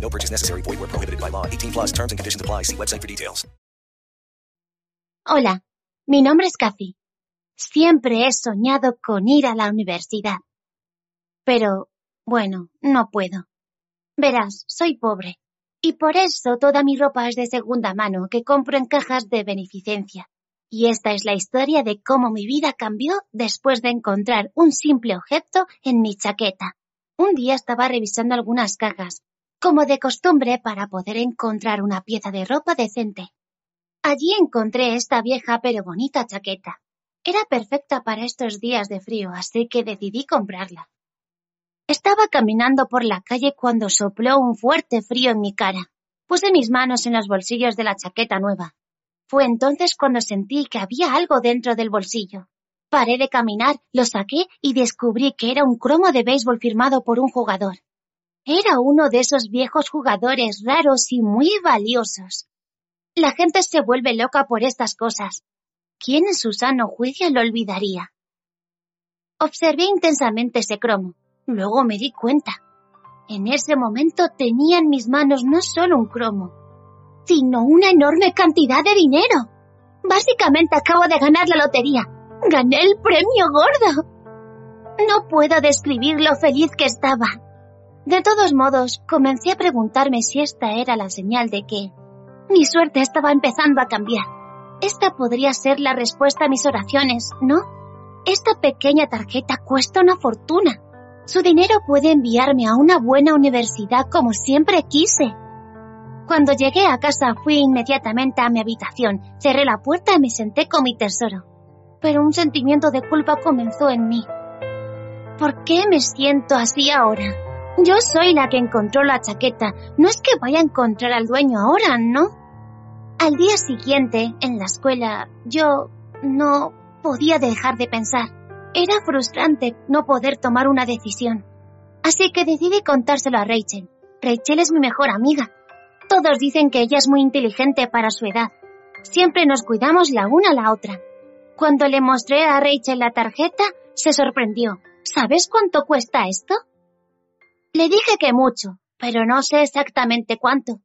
No purchase necessary. Void where prohibited by law. 18 plus terms and conditions apply. See website for details. Hola, mi nombre es Kathy. Siempre he soñado con ir a la universidad. Pero, bueno, no puedo. Verás, soy pobre. Y por eso toda mi ropa es de segunda mano que compro en cajas de beneficencia. Y esta es la historia de cómo mi vida cambió después de encontrar un simple objeto en mi chaqueta. Un día estaba revisando algunas cajas, como de costumbre para poder encontrar una pieza de ropa decente. Allí encontré esta vieja pero bonita chaqueta. Era perfecta para estos días de frío, así que decidí comprarla. Estaba caminando por la calle cuando sopló un fuerte frío en mi cara. Puse mis manos en los bolsillos de la chaqueta nueva. Fue entonces cuando sentí que había algo dentro del bolsillo. Paré de caminar, lo saqué y descubrí que era un cromo de béisbol firmado por un jugador. Era uno de esos viejos jugadores raros y muy valiosos. La gente se vuelve loca por estas cosas. ¿Quién en su sano juicio lo olvidaría? Observé intensamente ese cromo. Luego me di cuenta. En ese momento tenía en mis manos no solo un cromo, sino una enorme cantidad de dinero. Básicamente acabo de ganar la lotería. Gané el premio gordo. No puedo describir lo feliz que estaba. De todos modos, comencé a preguntarme si esta era la señal de que mi suerte estaba empezando a cambiar. Esta podría ser la respuesta a mis oraciones, ¿no? Esta pequeña tarjeta cuesta una fortuna. Su dinero puede enviarme a una buena universidad como siempre quise. Cuando llegué a casa fui inmediatamente a mi habitación, cerré la puerta y me senté con mi tesoro. Pero un sentimiento de culpa comenzó en mí. ¿Por qué me siento así ahora? Yo soy la que encontró la chaqueta. No es que vaya a encontrar al dueño ahora, ¿no? Al día siguiente, en la escuela, yo no podía dejar de pensar. Era frustrante no poder tomar una decisión. Así que decidí contárselo a Rachel. Rachel es mi mejor amiga. Todos dicen que ella es muy inteligente para su edad. Siempre nos cuidamos la una a la otra. Cuando le mostré a Rachel la tarjeta, se sorprendió. ¿Sabes cuánto cuesta esto? Le dije que mucho, pero no sé exactamente cuánto.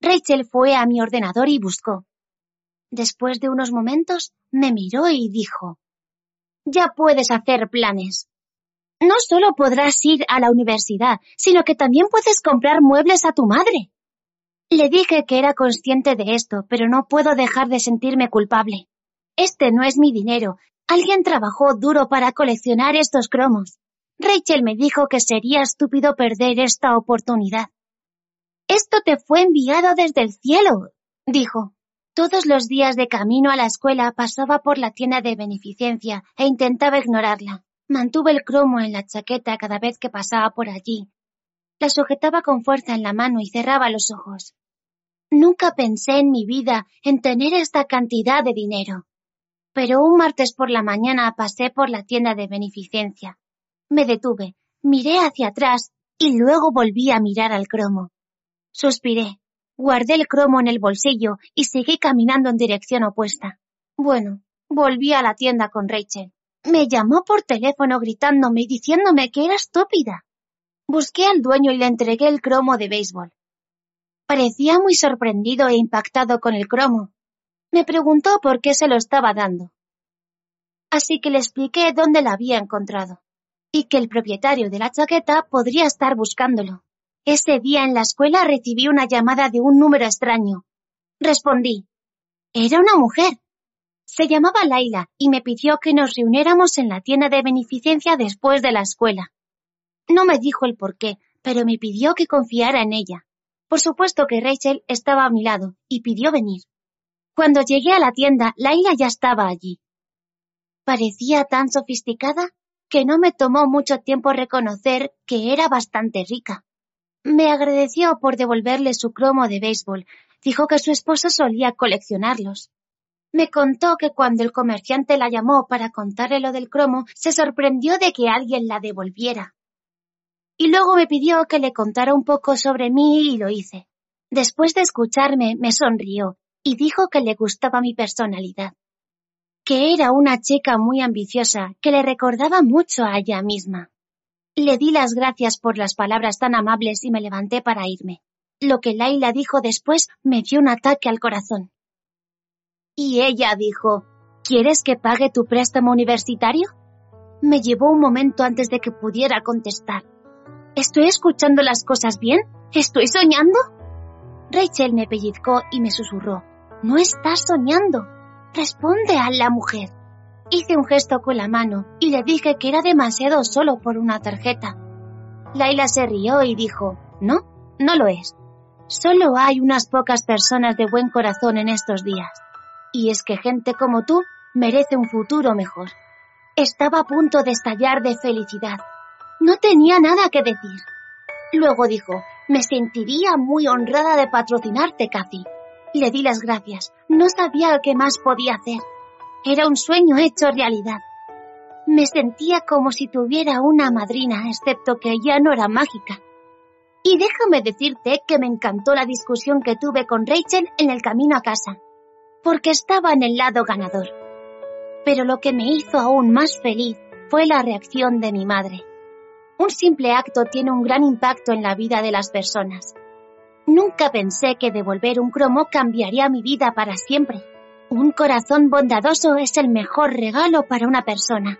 Rachel fue a mi ordenador y buscó. Después de unos momentos, me miró y dijo, Ya puedes hacer planes. No solo podrás ir a la universidad, sino que también puedes comprar muebles a tu madre. Le dije que era consciente de esto, pero no puedo dejar de sentirme culpable. Este no es mi dinero. Alguien trabajó duro para coleccionar estos cromos. Rachel me dijo que sería estúpido perder esta oportunidad. Esto te fue enviado desde el cielo, dijo. Todos los días de camino a la escuela pasaba por la tienda de beneficencia e intentaba ignorarla. Mantuve el cromo en la chaqueta cada vez que pasaba por allí. La sujetaba con fuerza en la mano y cerraba los ojos. Nunca pensé en mi vida en tener esta cantidad de dinero. Pero un martes por la mañana pasé por la tienda de beneficencia. Me detuve, miré hacia atrás y luego volví a mirar al cromo. Suspiré. Guardé el cromo en el bolsillo y seguí caminando en dirección opuesta. Bueno, volví a la tienda con Rachel. Me llamó por teléfono gritándome y diciéndome que era estúpida. Busqué al dueño y le entregué el cromo de béisbol. Parecía muy sorprendido e impactado con el cromo. Me preguntó por qué se lo estaba dando. Así que le expliqué dónde la había encontrado y que el propietario de la chaqueta podría estar buscándolo. Ese día en la escuela recibí una llamada de un número extraño. Respondí. Era una mujer. Se llamaba Laila y me pidió que nos reuniéramos en la tienda de beneficencia después de la escuela. No me dijo el por qué, pero me pidió que confiara en ella. Por supuesto que Rachel estaba a mi lado y pidió venir. Cuando llegué a la tienda, Laila ya estaba allí. Parecía tan sofisticada que no me tomó mucho tiempo reconocer que era bastante rica. Me agradeció por devolverle su cromo de béisbol. Dijo que su esposo solía coleccionarlos. Me contó que cuando el comerciante la llamó para contarle lo del cromo, se sorprendió de que alguien la devolviera. Y luego me pidió que le contara un poco sobre mí y lo hice. Después de escucharme, me sonrió y dijo que le gustaba mi personalidad. Que era una chica muy ambiciosa que le recordaba mucho a ella misma. Le di las gracias por las palabras tan amables y me levanté para irme. Lo que Laila dijo después me dio un ataque al corazón. Y ella dijo, ¿Quieres que pague tu préstamo universitario? Me llevó un momento antes de que pudiera contestar. ¿Estoy escuchando las cosas bien? ¿Estoy soñando? Rachel me pellizcó y me susurró. No estás soñando. Responde a la mujer. Hice un gesto con la mano y le dije que era demasiado solo por una tarjeta. Laila se rió y dijo, No, no lo es. Solo hay unas pocas personas de buen corazón en estos días. Y es que gente como tú merece un futuro mejor. Estaba a punto de estallar de felicidad. No tenía nada que decir. Luego dijo, me sentiría muy honrada de patrocinarte, Cathy. Le di las gracias. No sabía qué más podía hacer. Era un sueño hecho realidad. Me sentía como si tuviera una madrina, excepto que ya no era mágica. Y déjame decirte que me encantó la discusión que tuve con Rachel en el camino a casa porque estaba en el lado ganador. Pero lo que me hizo aún más feliz fue la reacción de mi madre. Un simple acto tiene un gran impacto en la vida de las personas. Nunca pensé que devolver un cromo cambiaría mi vida para siempre. Un corazón bondadoso es el mejor regalo para una persona.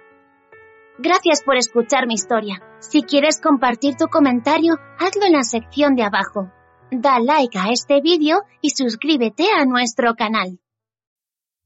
Gracias por escuchar mi historia. Si quieres compartir tu comentario, hazlo en la sección de abajo. Da like a este vídeo y suscríbete a nuestro canal.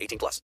18 plus.